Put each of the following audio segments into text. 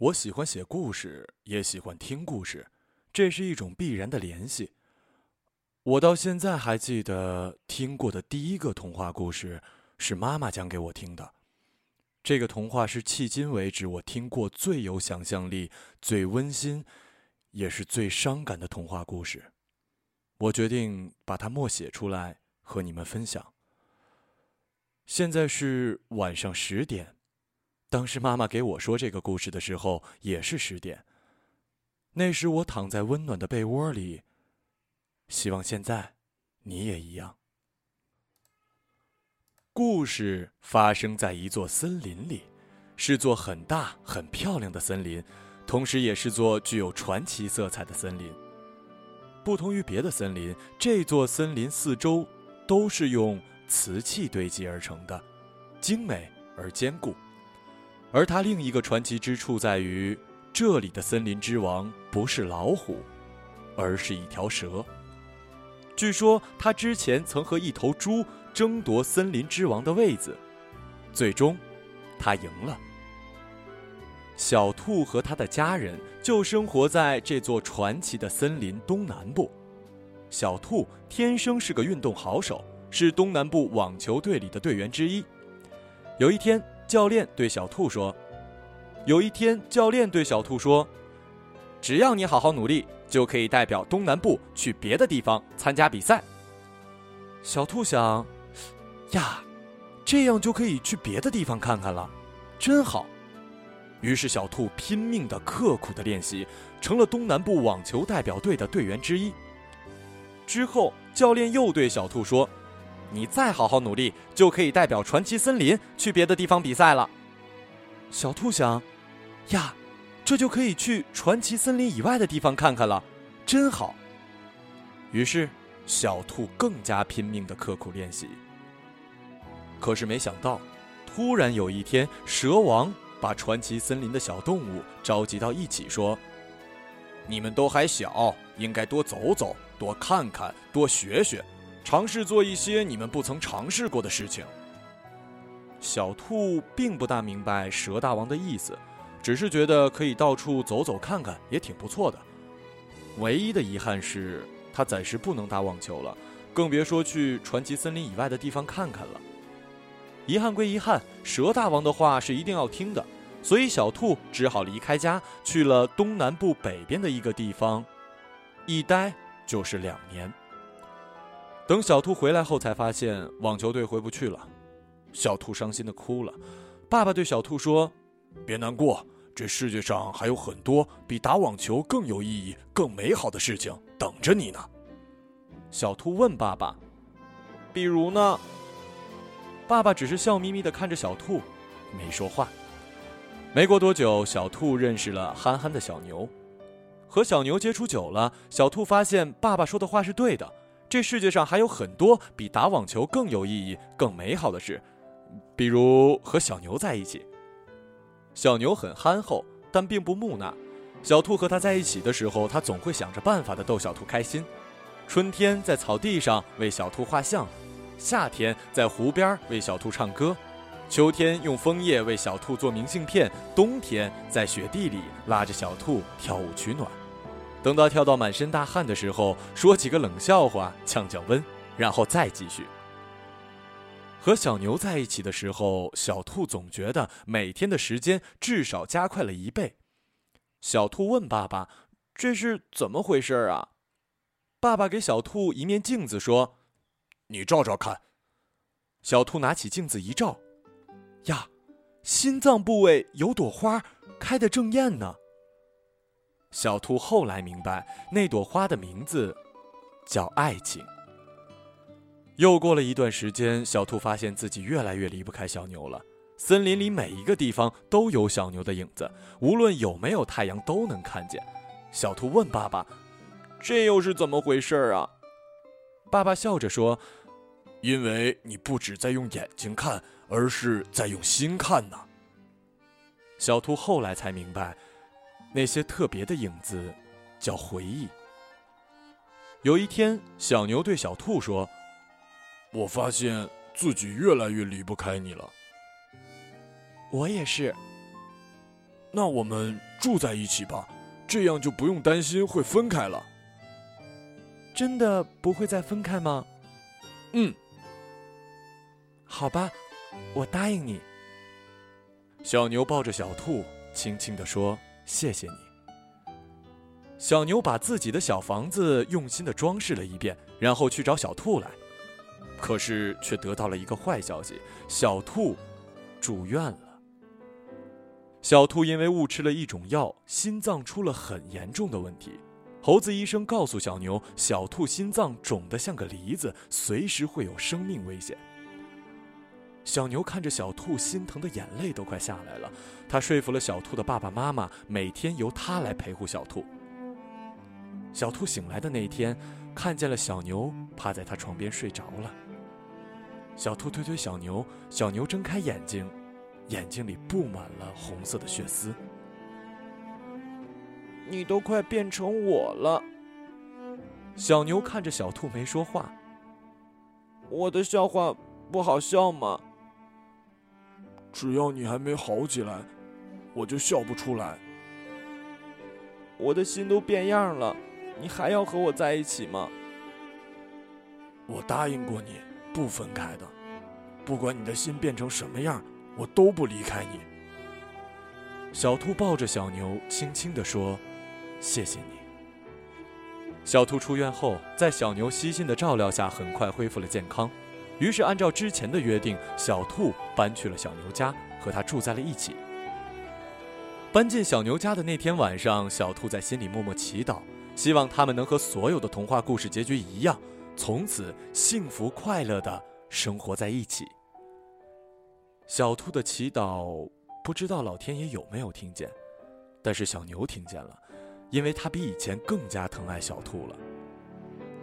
我喜欢写故事，也喜欢听故事，这是一种必然的联系。我到现在还记得听过的第一个童话故事是妈妈讲给我听的。这个童话是迄今为止我听过最有想象力、最温馨，也是最伤感的童话故事。我决定把它默写出来和你们分享。现在是晚上十点。当时妈妈给我说这个故事的时候，也是十点。那时我躺在温暖的被窝里，希望现在你也一样。故事发生在一座森林里，是座很大很漂亮的森林，同时也是座具有传奇色彩的森林。不同于别的森林，这座森林四周都是用瓷器堆积而成的，精美而坚固。而它另一个传奇之处在于，这里的森林之王不是老虎，而是一条蛇。据说他之前曾和一头猪争夺森林之王的位子，最终，他赢了。小兔和他的家人就生活在这座传奇的森林东南部。小兔天生是个运动好手，是东南部网球队里的队员之一。有一天。教练对小兔说：“有一天，教练对小兔说，只要你好好努力，就可以代表东南部去别的地方参加比赛。”小兔想：“呀，这样就可以去别的地方看看了，真好。”于是，小兔拼命的、刻苦的练习，成了东南部网球代表队的队员之一。之后，教练又对小兔说。你再好好努力，就可以代表传奇森林去别的地方比赛了。小兔想，呀，这就可以去传奇森林以外的地方看看了，真好。于是，小兔更加拼命的刻苦练习。可是没想到，突然有一天，蛇王把传奇森林的小动物召集到一起，说：“你们都还小，应该多走走，多看看，多学学。”尝试做一些你们不曾尝试过的事情。小兔并不大明白蛇大王的意思，只是觉得可以到处走走看看也挺不错的。唯一的遗憾是，他暂时不能打网球了，更别说去传奇森林以外的地方看看了。遗憾归遗憾，蛇大王的话是一定要听的，所以小兔只好离开家，去了东南部北边的一个地方，一待就是两年。等小兔回来后，才发现网球队回不去了。小兔伤心的哭了。爸爸对小兔说：“别难过，这世界上还有很多比打网球更有意义、更美好的事情等着你呢。”小兔问爸爸：“比如呢？”爸爸只是笑眯眯的看着小兔，没说话。没过多久，小兔认识了憨憨的小牛。和小牛接触久了，小兔发现爸爸说的话是对的。这世界上还有很多比打网球更有意义、更美好的事，比如和小牛在一起。小牛很憨厚，但并不木讷。小兔和它在一起的时候，它总会想着办法的逗小兔开心。春天在草地上为小兔画像，夏天在湖边为小兔唱歌，秋天用枫叶为小兔做明信片，冬天在雪地里拉着小兔跳舞取暖。等到跳到满身大汗的时候，说几个冷笑话降降温，然后再继续。和小牛在一起的时候，小兔总觉得每天的时间至少加快了一倍。小兔问爸爸：“这是怎么回事啊？”爸爸给小兔一面镜子说：“你照照看。”小兔拿起镜子一照，呀，心脏部位有朵花开得正艳呢。小兔后来明白，那朵花的名字叫爱情。又过了一段时间，小兔发现自己越来越离不开小牛了。森林里每一个地方都有小牛的影子，无论有没有太阳都能看见。小兔问爸爸：“这又是怎么回事啊？”爸爸笑着说：“因为你不止在用眼睛看，而是在用心看呢。”小兔后来才明白。那些特别的影子，叫回忆。有一天，小牛对小兔说：“我发现自己越来越离不开你了。”我也是。那我们住在一起吧，这样就不用担心会分开了。真的不会再分开吗？嗯，好吧，我答应你。小牛抱着小兔，轻轻地说：“谢谢你。”小牛把自己的小房子用心的装饰了一遍，然后去找小兔来。可是却得到了一个坏消息：小兔住院了。小兔因为误吃了一种药，心脏出了很严重的问题。猴子医生告诉小牛，小兔心脏肿得像个梨子，随时会有生命危险。小牛看着小兔，心疼的眼泪都快下来了。他说服了小兔的爸爸妈妈，每天由他来陪护小兔。小兔醒来的那天，看见了小牛趴在他床边睡着了。小兔推推小牛，小牛睁开眼睛，眼睛里布满了红色的血丝。你都快变成我了。小牛看着小兔没说话。我的笑话不好笑吗？只要你还没好起来，我就笑不出来。我的心都变样了，你还要和我在一起吗？我答应过你，不分开的。不管你的心变成什么样，我都不离开你。小兔抱着小牛，轻轻地说。谢谢你。小兔出院后，在小牛悉心的照料下，很快恢复了健康。于是，按照之前的约定，小兔搬去了小牛家，和他住在了一起。搬进小牛家的那天晚上，小兔在心里默默祈祷，希望他们能和所有的童话故事结局一样，从此幸福快乐的生活在一起。小兔的祈祷，不知道老天爷有没有听见，但是小牛听见了。因为他比以前更加疼爱小兔了。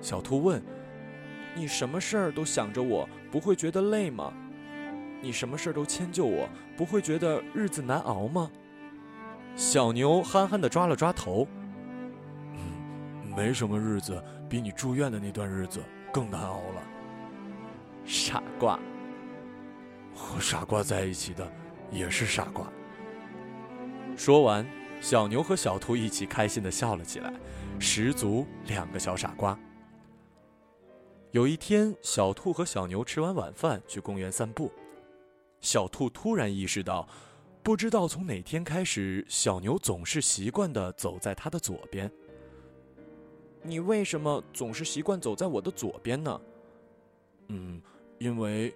小兔问：“你什么事儿都想着我，不会觉得累吗？你什么事儿都迁就我，不会觉得日子难熬吗？”小牛憨憨地抓了抓头：“嗯，没什么日子比你住院的那段日子更难熬了。”傻瓜，和傻瓜在一起的也是傻瓜。说完。小牛和小兔一起开心的笑了起来，十足两个小傻瓜。有一天，小兔和小牛吃完晚饭去公园散步，小兔突然意识到，不知道从哪天开始，小牛总是习惯的走在它的左边。你为什么总是习惯走在我的左边呢？嗯，因为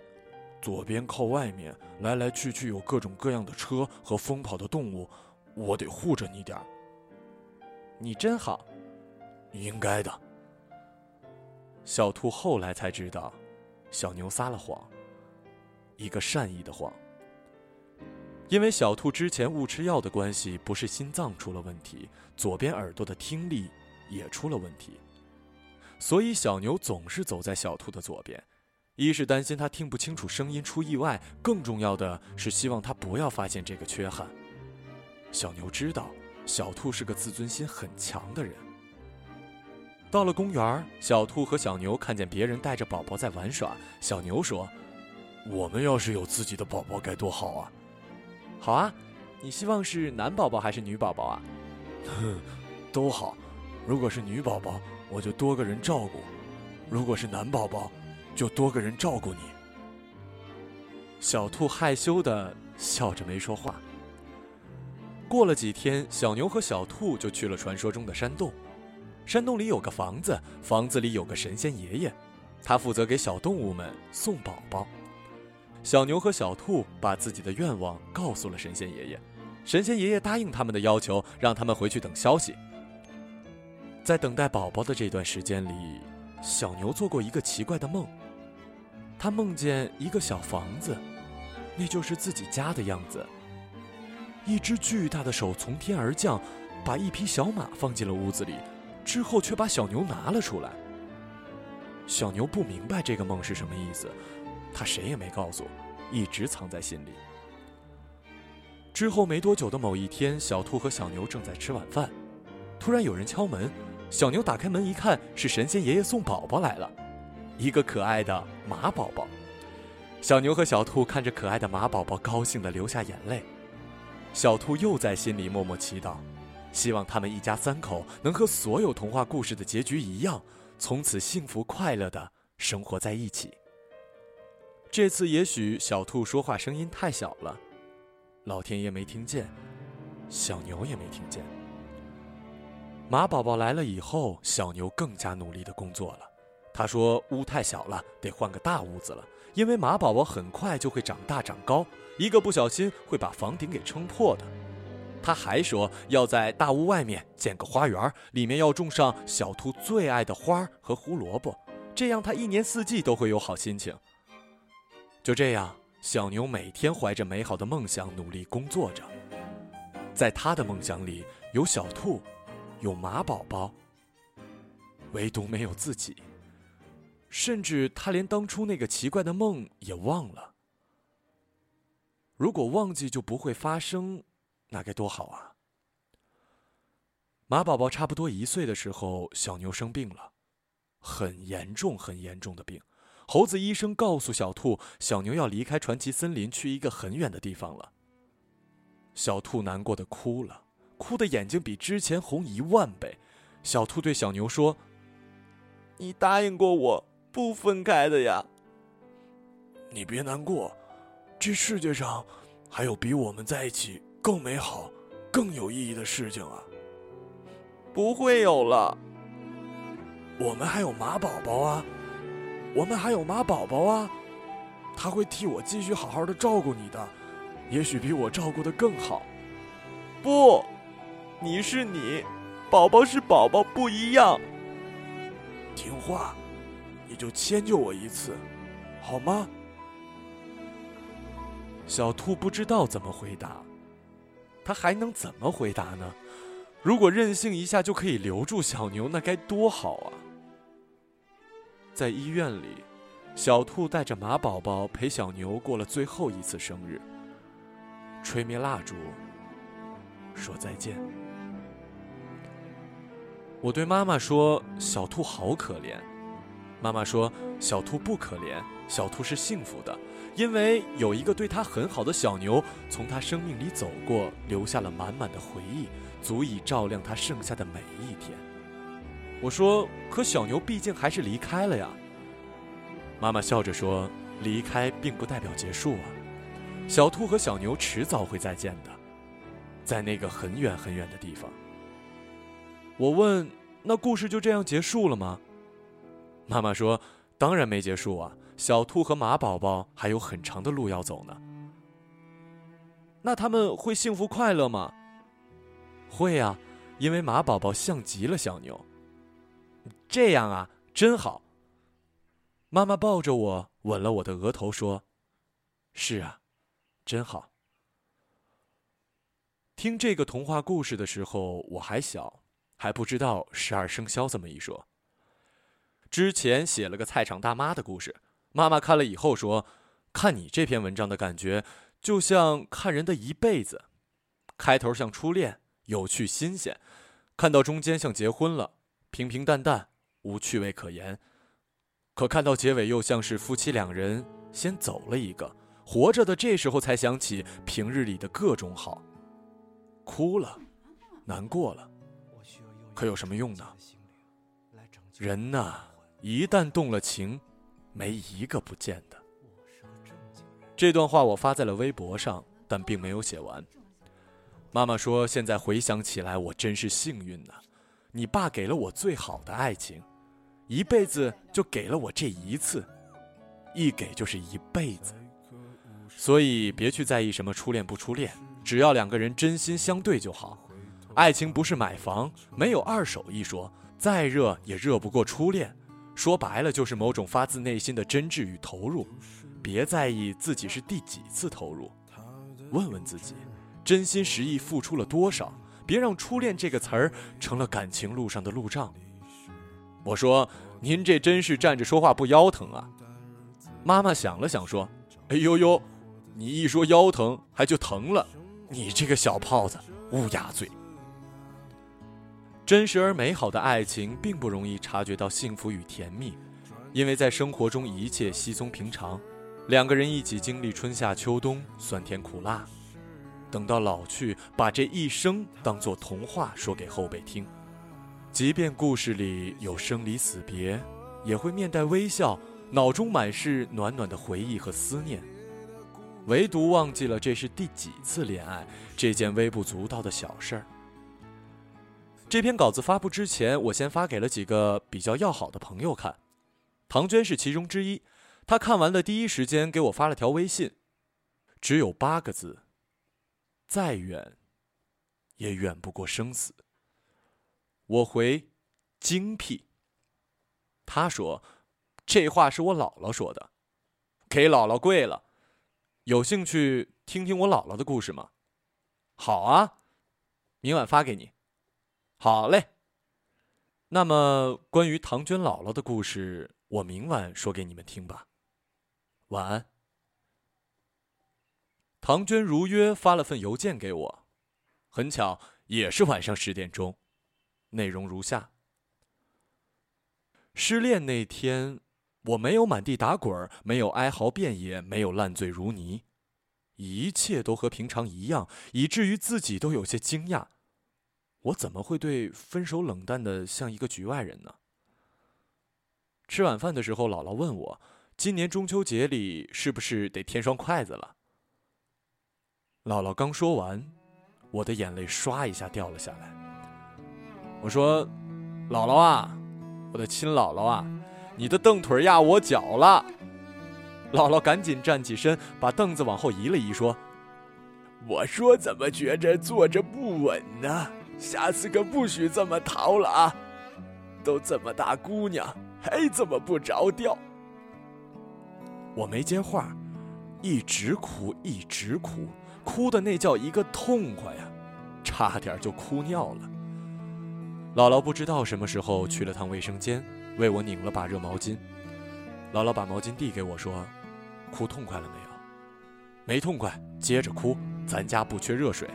左边靠外面，来来去去有各种各样的车和疯跑的动物。我得护着你点儿。你真好，应该的。小兔后来才知道，小牛撒了谎，一个善意的谎。因为小兔之前误吃药的关系，不是心脏出了问题，左边耳朵的听力也出了问题，所以小牛总是走在小兔的左边，一是担心它听不清楚声音出意外，更重要的是希望它不要发现这个缺憾。小牛知道，小兔是个自尊心很强的人。到了公园，小兔和小牛看见别人带着宝宝在玩耍。小牛说：“我们要是有自己的宝宝该多好啊！”“好啊，你希望是男宝宝还是女宝宝啊？”“哼，都好。如果是女宝宝，我就多个人照顾；如果是男宝宝，就多个人照顾你。”小兔害羞的笑着没说话。过了几天，小牛和小兔就去了传说中的山洞。山洞里有个房子，房子里有个神仙爷爷，他负责给小动物们送宝宝。小牛和小兔把自己的愿望告诉了神仙爷爷，神仙爷爷答应他们的要求，让他们回去等消息。在等待宝宝的这段时间里，小牛做过一个奇怪的梦。他梦见一个小房子，那就是自己家的样子。一只巨大的手从天而降，把一匹小马放进了屋子里，之后却把小牛拿了出来。小牛不明白这个梦是什么意思，他谁也没告诉，一直藏在心里。之后没多久的某一天，小兔和小牛正在吃晚饭，突然有人敲门。小牛打开门一看，是神仙爷爷送宝宝来了，一个可爱的马宝宝。小牛和小兔看着可爱的马宝宝，高兴的流下眼泪。小兔又在心里默默祈祷，希望他们一家三口能和所有童话故事的结局一样，从此幸福快乐的生活在一起。这次也许小兔说话声音太小了，老天爷没听见，小牛也没听见。马宝宝来了以后，小牛更加努力的工作了。他说：“屋太小了，得换个大屋子了，因为马宝宝很快就会长大长高。”一个不小心会把房顶给撑破的。他还说要在大屋外面建个花园，里面要种上小兔最爱的花和胡萝卜，这样他一年四季都会有好心情。就这样，小牛每天怀着美好的梦想努力工作着。在他的梦想里，有小兔，有马宝宝，唯独没有自己。甚至他连当初那个奇怪的梦也忘了。如果忘记就不会发生，那该多好啊！马宝宝差不多一岁的时候，小牛生病了，很严重、很严重的病。猴子医生告诉小兔，小牛要离开传奇森林，去一个很远的地方了。小兔难过的哭了，哭的眼睛比之前红一万倍。小兔对小牛说：“你答应过我不分开的呀。你别难过。”这世界上还有比我们在一起更美好、更有意义的事情啊！不会有了。我们还有马宝宝啊，我们还有马宝宝啊，他会替我继续好好的照顾你的，也许比我照顾的更好。不，你是你，宝宝是宝宝，不一样。听话，你就迁就我一次，好吗？小兔不知道怎么回答，他还能怎么回答呢？如果任性一下就可以留住小牛，那该多好啊！在医院里，小兔带着马宝宝陪小牛过了最后一次生日，吹灭蜡烛，说再见。我对妈妈说：“小兔好可怜。”妈妈说：“小兔不可怜，小兔是幸福的。”因为有一个对他很好的小牛从他生命里走过，留下了满满的回忆，足以照亮他剩下的每一天。我说：“可小牛毕竟还是离开了呀。”妈妈笑着说：“离开并不代表结束啊，小兔和小牛迟早会再见的，在那个很远很远的地方。”我问：“那故事就这样结束了吗？”妈妈说：“当然没结束啊。”小兔和马宝宝还有很长的路要走呢。那他们会幸福快乐吗？会呀，因为马宝宝像极了小牛。这样啊，真好。妈妈抱着我，吻了我的额头，说：“是啊，真好。”听这个童话故事的时候，我还小，还不知道十二生肖这么一说。之前写了个菜场大妈的故事。妈妈看了以后说：“看你这篇文章的感觉，就像看人的一辈子。开头像初恋，有趣新鲜；看到中间像结婚了，平平淡淡，无趣味可言。可看到结尾，又像是夫妻两人先走了一个，活着的这时候才想起平日里的各种好。哭了，难过了，可有什么用呢？人呐，一旦动了情。”没一个不见的。这段话我发在了微博上，但并没有写完。妈妈说：“现在回想起来，我真是幸运呐！你爸给了我最好的爱情，一辈子就给了我这一次，一给就是一辈子。所以别去在意什么初恋不初恋，只要两个人真心相对就好。爱情不是买房，没有二手一说，再热也热不过初恋。”说白了就是某种发自内心的真挚与投入，别在意自己是第几次投入，问问自己，真心实意付出了多少，别让“初恋”这个词儿成了感情路上的路障。我说：“您这真是站着说话不腰疼啊！”妈妈想了想说：“哎呦呦，你一说腰疼还就疼了，你这个小炮子，乌鸦嘴。”真实而美好的爱情并不容易察觉到幸福与甜蜜，因为在生活中一切稀松平常，两个人一起经历春夏秋冬、酸甜苦辣，等到老去，把这一生当作童话说给后辈听。即便故事里有生离死别，也会面带微笑，脑中满是暖暖的回忆和思念。唯独忘记了这是第几次恋爱，这件微不足道的小事儿。这篇稿子发布之前，我先发给了几个比较要好的朋友看，唐娟是其中之一。她看完的第一时间给我发了条微信，只有八个字：再远，也远不过生死。我回：精辟。他说：“这话是我姥姥说的，给姥姥跪了。有兴趣听听我姥姥的故事吗？”“好啊，明晚发给你。”好嘞。那么，关于唐娟姥姥的故事，我明晚说给你们听吧。晚安。唐娟如约发了份邮件给我，很巧，也是晚上十点钟。内容如下：失恋那天，我没有满地打滚，没有哀嚎遍野，没有烂醉如泥，一切都和平常一样，以至于自己都有些惊讶。我怎么会对分手冷淡的像一个局外人呢？吃晚饭的时候，姥姥问我：“今年中秋节里是不是得添双筷子了？”姥姥刚说完，我的眼泪唰一下掉了下来。我说：“姥姥啊，我的亲姥姥啊，你的凳腿压我脚了。”姥姥赶紧站起身，把凳子往后移了移，说：“我说怎么觉着坐着不稳呢？”下次可不许这么逃了啊！都这么大姑娘，还这么不着调。我没接话，一直哭，一直哭，哭的那叫一个痛快呀，差点就哭尿了。姥姥不知道什么时候去了趟卫生间，为我拧了把热毛巾。姥姥把毛巾递给我说：“哭痛快了没有？没痛快，接着哭。咱家不缺热水，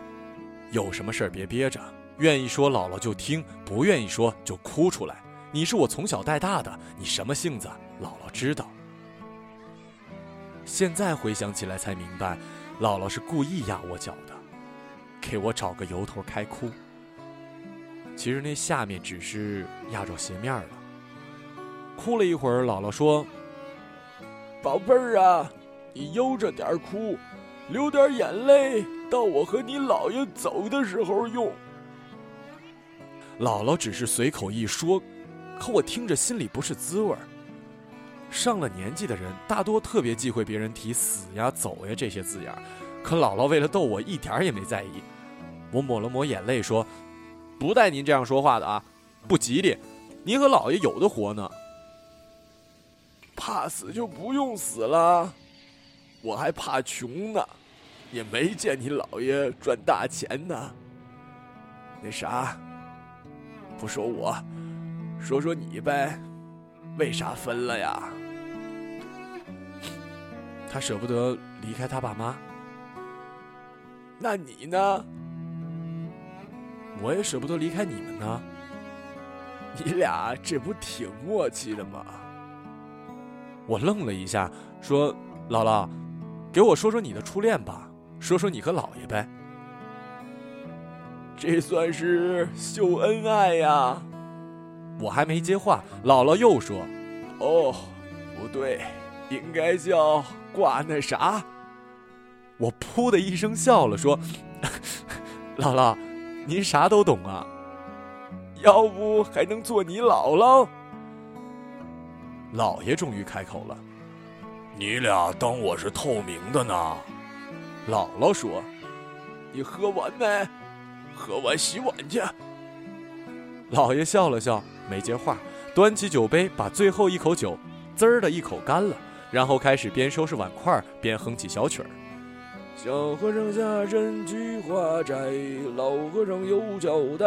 有什么事儿别憋着。”愿意说姥姥就听，不愿意说就哭出来。你是我从小带大的，你什么性子，姥姥知道。现在回想起来才明白，姥姥是故意压我脚的，给我找个由头开哭。其实那下面只是压着鞋面了。哭了一会儿，姥姥说：“宝贝儿啊，你悠着点哭，流点眼泪，到我和你姥爷走的时候用。”姥姥只是随口一说，可我听着心里不是滋味儿。上了年纪的人大多特别忌讳别人提“死呀”“走呀”这些字眼儿，可姥姥为了逗我，一点儿也没在意。我抹了抹眼泪说：“不带您这样说话的啊，不吉利。您和姥爷有的活呢。怕死就不用死了，我还怕穷呢，也没见你姥爷赚大钱呢。那啥。”不说我，说说你呗，为啥分了呀？他舍不得离开他爸妈。那你呢？我也舍不得离开你们呢。你俩这不挺默契的吗？我愣了一下，说：“姥姥，给我说说你的初恋吧，说说你和姥爷呗。”这算是秀恩爱呀！我还没接话，姥姥又说：“哦，不对，应该叫挂那啥。”我噗的一声笑了，说：“ 姥姥，您啥都懂啊，要不还能做你姥姥？”姥爷终于开口了：“你俩当我是透明的呢？”姥姥说：“你喝完没？”喝完洗碗去。老爷笑了笑，没接话，端起酒杯，把最后一口酒滋儿的一口干了，然后开始边收拾碗筷边哼起小曲儿：“小和尚下山去化斋，老和尚有交代。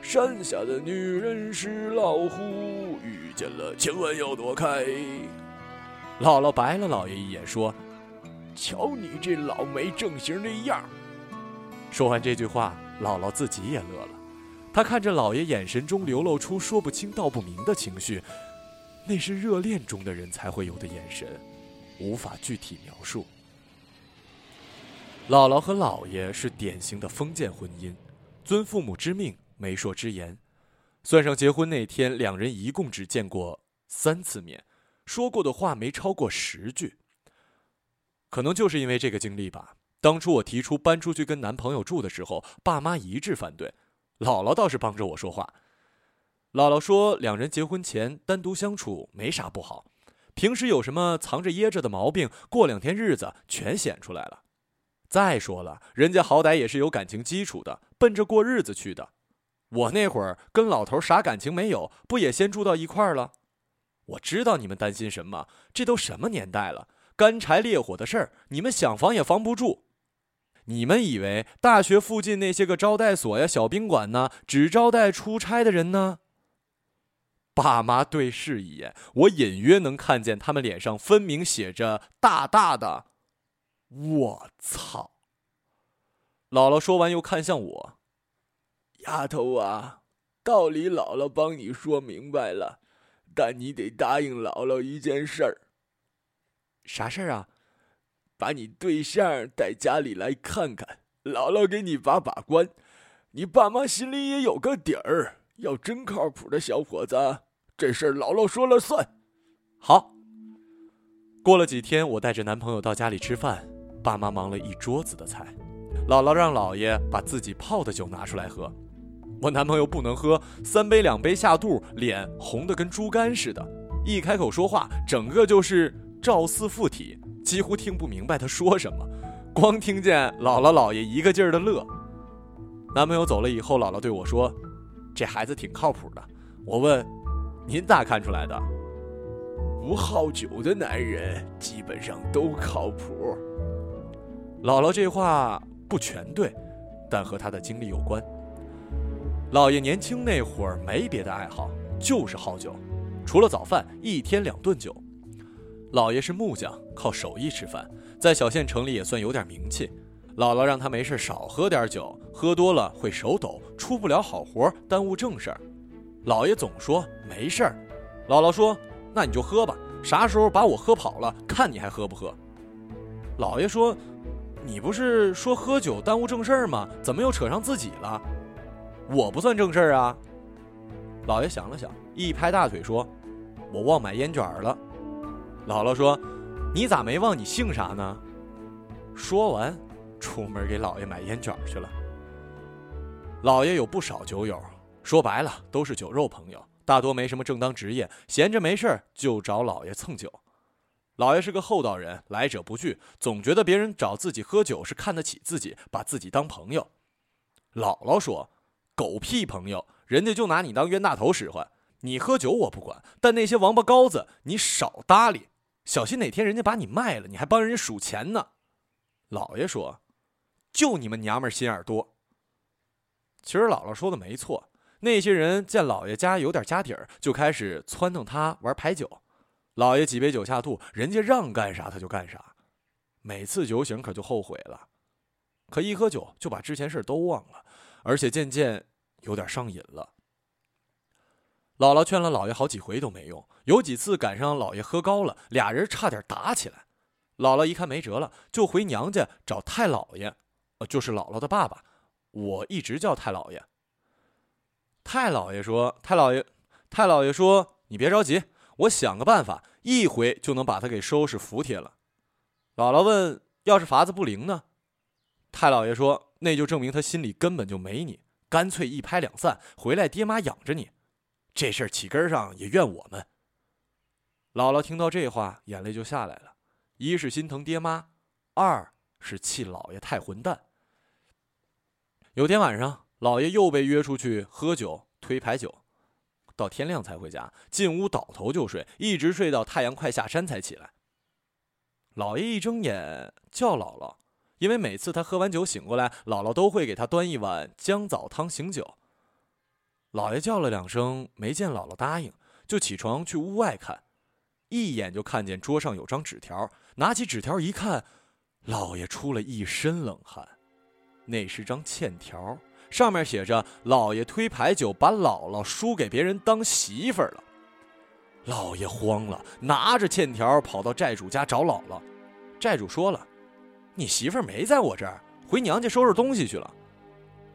山下的女人是老虎，遇见了千万要躲开。”姥姥白了老爷一眼，说：“瞧你这老没正形的样。”说完这句话，姥姥自己也乐了。她看着姥爷眼神中流露出说不清道不明的情绪，那是热恋中的人才会有的眼神，无法具体描述。姥姥和姥爷是典型的封建婚姻，遵父母之命，媒妁之言。算上结婚那天，两人一共只见过三次面，说过的话没超过十句。可能就是因为这个经历吧。当初我提出搬出去跟男朋友住的时候，爸妈一致反对，姥姥倒是帮着我说话。姥姥说，两人结婚前单独相处没啥不好，平时有什么藏着掖着的毛病，过两天日子全显出来了。再说了，人家好歹也是有感情基础的，奔着过日子去的。我那会儿跟老头啥感情没有，不也先住到一块儿了？我知道你们担心什么，这都什么年代了，干柴烈火的事儿，你们想防也防不住。你们以为大学附近那些个招待所呀、小宾馆呢，只招待出差的人呢？爸妈对视一眼，我隐约能看见他们脸上分明写着大大的“我操”。姥姥说完又看向我：“丫头啊，道理姥姥帮你说明白了，但你得答应姥姥一件事儿。啥事儿啊？”把你对象带家里来看看，姥姥给你把把关，你爸妈心里也有个底儿。要真靠谱的小伙子，这事儿姥姥说了算。好。过了几天，我带着男朋友到家里吃饭，爸妈忙了一桌子的菜，姥姥让姥爷把自己泡的酒拿出来喝，我男朋友不能喝，三杯两杯下肚，脸红的跟猪肝似的，一开口说话，整个就是赵四附体。几乎听不明白他说什么，光听见姥姥姥爷一个劲儿的乐。男朋友走了以后，姥姥对我说：“这孩子挺靠谱的。”我问：“您咋看出来的？”不好酒的男人基本上都靠谱。姥姥这话不全对，但和他的经历有关。姥爷年轻那会儿没别的爱好，就是好酒，除了早饭，一天两顿酒。姥爷是木匠，靠手艺吃饭，在小县城里也算有点名气。姥姥让他没事少喝点酒，喝多了会手抖，出不了好活，耽误正事儿。姥爷总说没事儿，姥姥说那你就喝吧，啥时候把我喝跑了，看你还喝不喝。姥爷说，你不是说喝酒耽误正事儿吗？怎么又扯上自己了？我不算正事儿啊。姥爷想了想，一拍大腿说：“我忘买烟卷了。”姥姥说：“你咋没忘你姓啥呢？”说完，出门给姥爷买烟卷去了。姥爷有不少酒友，说白了都是酒肉朋友，大多没什么正当职业，闲着没事就找姥爷蹭酒。姥爷是个厚道人，来者不拒，总觉得别人找自己喝酒是看得起自己，把自己当朋友。姥姥说：“狗屁朋友，人家就拿你当冤大头使唤。你喝酒我不管，但那些王八羔子你少搭理。”小心哪天人家把你卖了，你还帮人家数钱呢。老爷说：“就你们娘们心眼多。”其实姥姥说的没错，那些人见老爷家有点家底儿，就开始撺掇他玩牌九。老爷几杯酒下肚，人家让干啥他就干啥，每次酒醒可就后悔了，可一喝酒就把之前事都忘了，而且渐渐有点上瘾了。姥姥劝了老爷好几回都没用，有几次赶上老爷喝高了，俩人差点打起来。姥姥一看没辙了，就回娘家找太姥爷，呃，就是姥姥的爸爸，我一直叫太姥爷。太姥爷说：“太姥爷，太姥爷说，你别着急，我想个办法，一回就能把他给收拾服帖了。”姥姥问：“要是法子不灵呢？”太姥爷说：“那就证明他心里根本就没你，干脆一拍两散，回来爹妈养着你。”这事儿起根上也怨我们。姥姥听到这话，眼泪就下来了。一是心疼爹妈，二是气姥爷太混蛋。有天晚上，姥爷又被约出去喝酒、推牌九，到天亮才回家。进屋倒头就睡，一直睡到太阳快下山才起来。姥爷一睁眼叫姥姥，因为每次他喝完酒醒过来，姥姥都会给他端一碗姜枣汤醒酒。老爷叫了两声，没见姥姥答应，就起床去屋外看，一眼就看见桌上有张纸条，拿起纸条一看，老爷出了一身冷汗，那是张欠条，上面写着：“老爷推牌九，把姥姥输给别人当媳妇儿了。”老爷慌了，拿着欠条跑到债主家找姥姥，债主说了：“你媳妇儿没在我这儿，回娘家收拾东西去了。”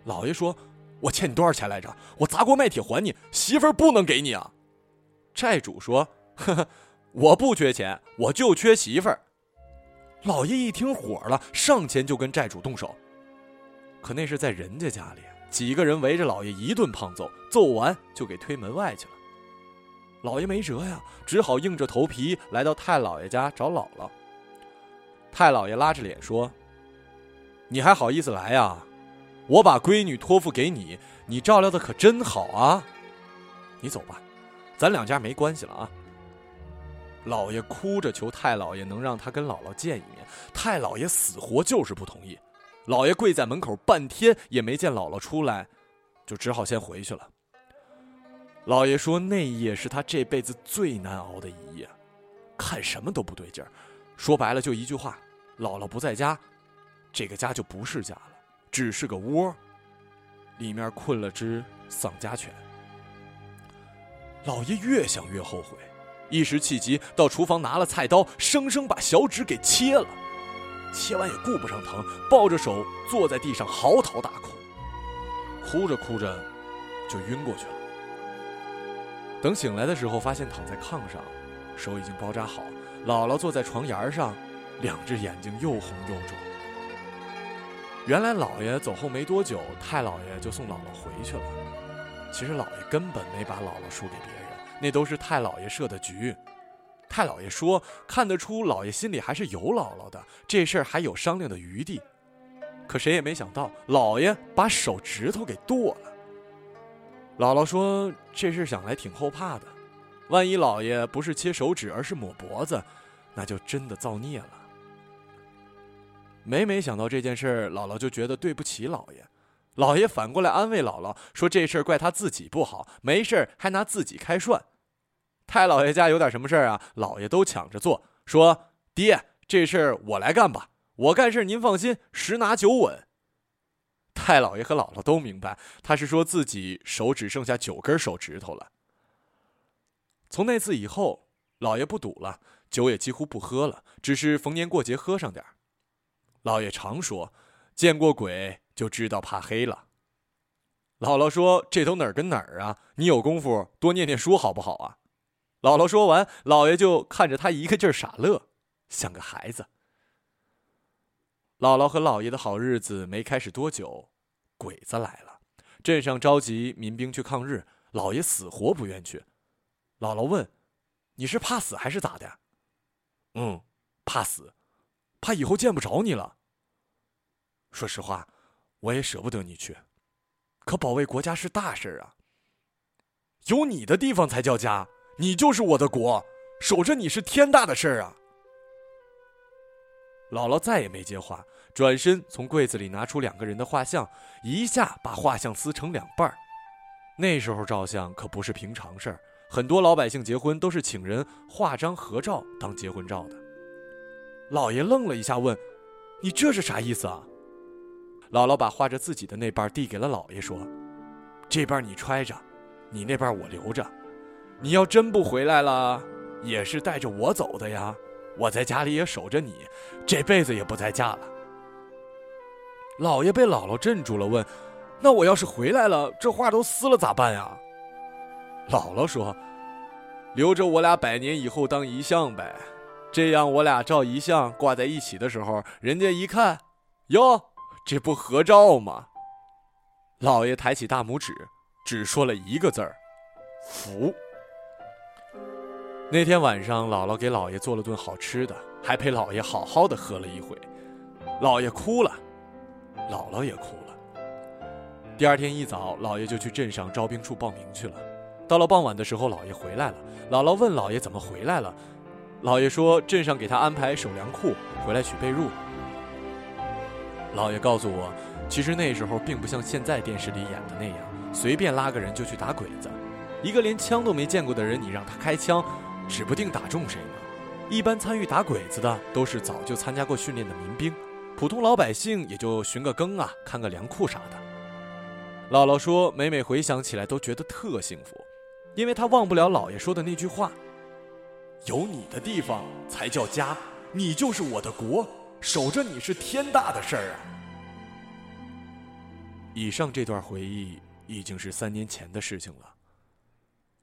老爷说：“我欠你多少钱来着？我砸锅卖铁还你，媳妇儿不能给你啊。”债主说：“呵呵，我不缺钱，我就缺媳妇儿。”老爷一听火了，上前就跟债主动手。可那是在人家家里，几个人围着老爷一顿胖揍，揍完就给推门外去了。老爷没辙呀，只好硬着头皮来到太老爷家找姥姥。太老爷拉着脸说：“你还好意思来呀？我把闺女托付给你，你照料的可真好啊！你走吧，咱两家没关系了啊。”老爷哭着求太老爷能让他跟姥姥见一面，太老爷死活就是不同意。老爷跪在门口半天也没见姥姥出来，就只好先回去了。老爷说那一夜是他这辈子最难熬的一夜，看什么都不对劲儿。说白了就一句话：姥姥不在家，这个家就不是家了，只是个窝，里面困了只丧家犬。老爷越想越后悔。一时气急，到厨房拿了菜刀，生生把小指给切了。切完也顾不上疼，抱着手坐在地上嚎啕大哭。哭着哭着，就晕过去了。等醒来的时候，发现躺在炕上，手已经包扎好。姥姥坐在床沿上，两只眼睛又红又肿。原来姥爷走后没多久，太姥爷就送姥姥回去了。其实姥爷根本没把姥姥输给别人。那都是太老爷设的局，太老爷说看得出老爷心里还是有姥姥的，这事儿还有商量的余地。可谁也没想到，老爷把手指头给剁了。姥姥说这事想来挺后怕的，万一老爷不是切手指，而是抹脖子，那就真的造孽了。每每想到这件事，姥姥就觉得对不起老爷。老爷反过来安慰姥姥说：“这事儿怪他自己不好，没事还拿自己开涮。太老爷家有点什么事儿啊，老爷都抢着做，说：‘爹，这事儿我来干吧，我干事您放心，十拿九稳。’太老爷和姥姥都明白，他是说自己手只剩下九根手指头了。从那次以后，老爷不赌了，酒也几乎不喝了，只是逢年过节喝上点儿。老爷常说：‘见过鬼。’就知道怕黑了。姥姥说：“这都哪儿跟哪儿啊？你有功夫多念念书好不好啊？”姥姥说完，姥爷就看着他一个劲儿傻乐，像个孩子。姥姥和姥爷的好日子没开始多久，鬼子来了，镇上召集民兵去抗日，姥爷死活不愿去。姥姥问：“你是怕死还是咋的？”“嗯，怕死，怕以后见不着你了。”说实话。我也舍不得你去，可保卫国家是大事儿啊。有你的地方才叫家，你就是我的国，守着你是天大的事儿啊。姥姥再也没接话，转身从柜子里拿出两个人的画像，一下把画像撕成两半儿。那时候照相可不是平常事儿，很多老百姓结婚都是请人画张合照当结婚照的。老爷愣了一下，问：“你这是啥意思啊？”姥姥把画着自己的那半递给了姥爷，说：“这半你揣着，你那半我留着。你要真不回来了，也是带着我走的呀。我在家里也守着你，这辈子也不再嫁了。”姥爷被姥姥镇住了，问：“那我要是回来了，这画都撕了咋办呀？”姥姥说：“留着我俩百年以后当遗像呗，这样我俩照遗像挂在一起的时候，人家一看，哟。”这不合照吗？老爷抬起大拇指，只说了一个字儿：“福。”那天晚上，姥姥给老爷做了顿好吃的，还陪老爷好好的喝了一回。老爷哭了，姥姥也哭了。第二天一早，老爷就去镇上招兵处报名去了。到了傍晚的时候，老爷回来了。姥姥问老爷怎么回来了，老爷说镇上给他安排守粮库，回来取被褥。老爷告诉我，其实那时候并不像现在电视里演的那样，随便拉个人就去打鬼子。一个连枪都没见过的人，你让他开枪，指不定打中谁呢。一般参与打鬼子的都是早就参加过训练的民兵，普通老百姓也就寻个更啊，看个粮库啥的。姥姥说，每每回想起来都觉得特幸福，因为她忘不了姥爷说的那句话：“有你的地方才叫家，你就是我的国。”守着你是天大的事儿啊。以上这段回忆已经是三年前的事情了。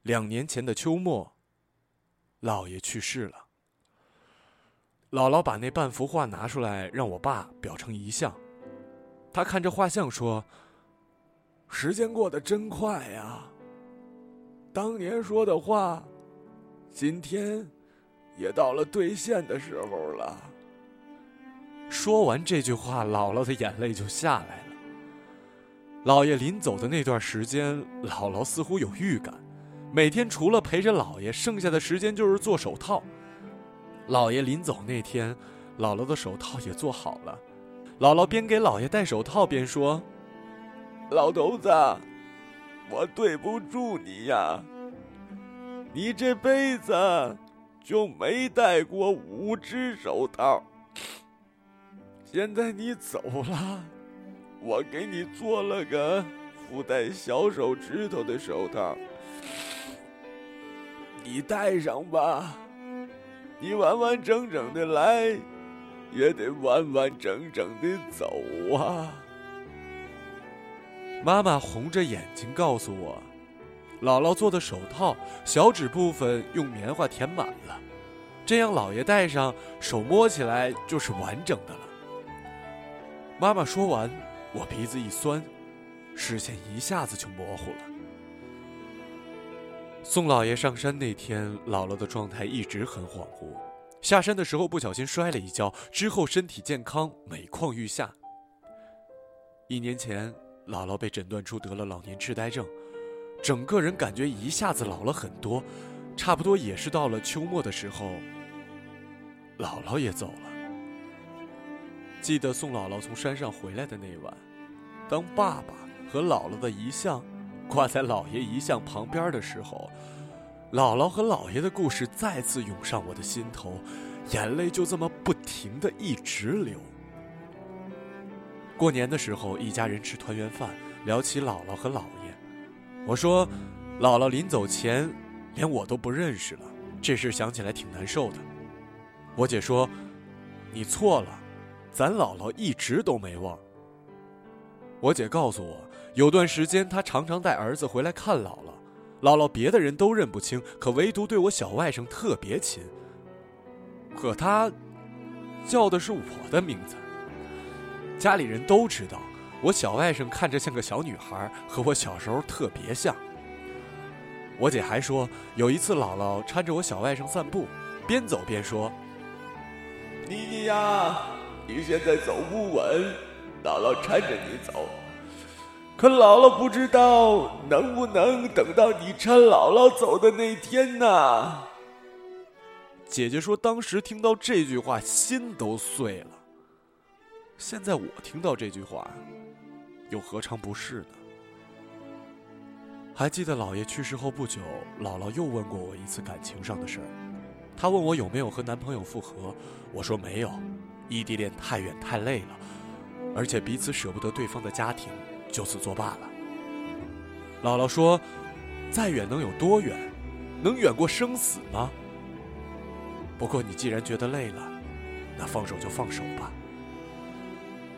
两年前的秋末，姥爷去世了。姥姥把那半幅画拿出来，让我爸裱成遗像。他看着画像说：“时间过得真快呀，当年说的话，今天也到了兑现的时候了。”说完这句话，姥姥的眼泪就下来了。姥爷临走的那段时间，姥姥似乎有预感，每天除了陪着姥爷，剩下的时间就是做手套。姥爷临走那天，姥姥的手套也做好了。姥姥边给姥爷戴手套边说：“老头子，我对不住你呀，你这辈子就没戴过五只手套，现在你走了。”我给你做了个附带小手指头的手套，你戴上吧。你完完整整的来，也得完完整整的走啊。妈妈红着眼睛告诉我，姥姥做的手套小指部分用棉花填满了，这样姥爷戴上手摸起来就是完整的了。妈妈说完。我鼻子一酸，视线一下子就模糊了。送姥爷上山那天，姥姥的状态一直很恍惚。下山的时候不小心摔了一跤，之后身体健康，每况愈下。一年前，姥姥被诊断出得了老年痴呆症，整个人感觉一下子老了很多。差不多也是到了秋末的时候，姥姥也走了。记得送姥姥从山上回来的那晚，当爸爸和姥姥的遗像挂在姥爷遗像旁边的时候，姥姥和姥爷的故事再次涌上我的心头，眼泪就这么不停的一直流。过年的时候，一家人吃团圆饭，聊起姥姥和姥爷，我说，姥姥临走前连我都不认识了，这事想起来挺难受的。我姐说，你错了。咱姥姥一直都没忘。我姐告诉我，有段时间她常常带儿子回来看姥姥，姥姥别的人都认不清，可唯独对我小外甥特别亲。可她叫的是我的名字。家里人都知道，我小外甥看着像个小女孩，和我小时候特别像。我姐还说，有一次姥姥搀着我小外甥散步，边走边说：“妮妮呀。”你现在走不稳，姥姥搀着你走，可姥姥不知道能不能等到你搀姥姥走的那天呢？姐姐说，当时听到这句话，心都碎了。现在我听到这句话，又何尝不是呢？还记得姥爷去世后不久，姥姥又问过我一次感情上的事儿，她问我有没有和男朋友复合，我说没有。异地恋太远太累了，而且彼此舍不得对方的家庭，就此作罢了。姥姥说：“再远能有多远？能远过生死吗？”不过你既然觉得累了，那放手就放手吧。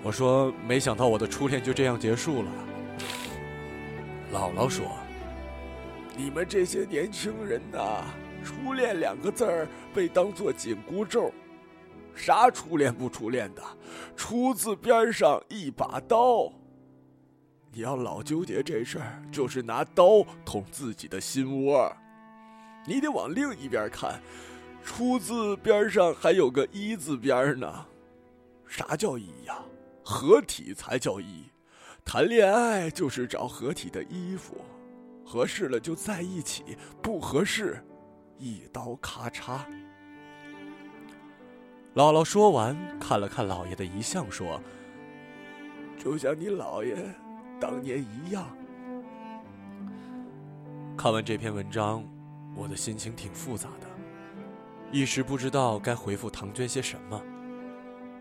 我说：“没想到我的初恋就这样结束了。”姥姥说：“你们这些年轻人呐，初恋两个字儿被当作紧箍咒。”啥初恋不初恋的，初字边上一把刀。你要老纠结这事儿，就是拿刀捅自己的心窝。你得往另一边看，初字边上还有个一字边呢。啥叫一呀？合体才叫一。谈恋爱就是找合体的衣服，合适了就在一起，不合适，一刀咔嚓。姥姥说完，看了看姥爷的遗像，说：“就像你姥爷当年一样。”看完这篇文章，我的心情挺复杂的，一时不知道该回复唐娟些什么。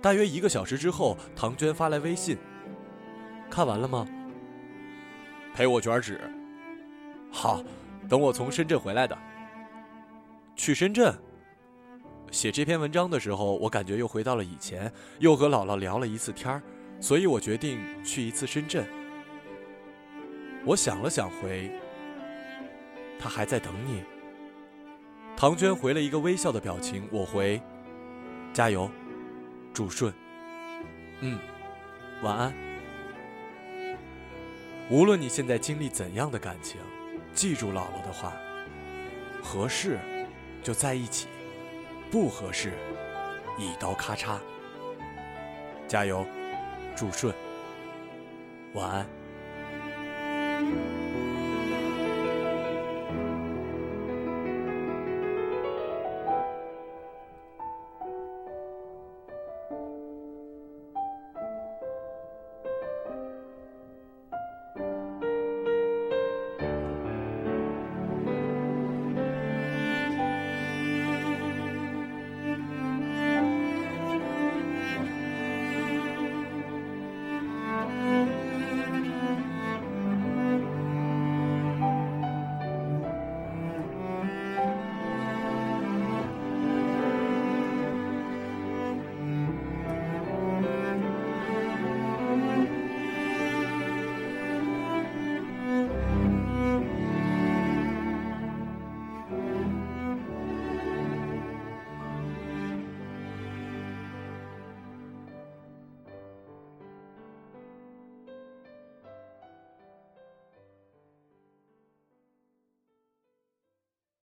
大约一个小时之后，唐娟发来微信：“看完了吗？陪我卷纸。好，等我从深圳回来的。去深圳。”写这篇文章的时候，我感觉又回到了以前，又和姥姥聊了一次天儿，所以我决定去一次深圳。我想了想，回：“他还在等你。”唐娟回了一个微笑的表情，我回：“加油，祝顺。”嗯，晚安。无论你现在经历怎样的感情，记住姥姥的话：合适就在一起，不合适一刀咔嚓。加油，祝顺，晚安。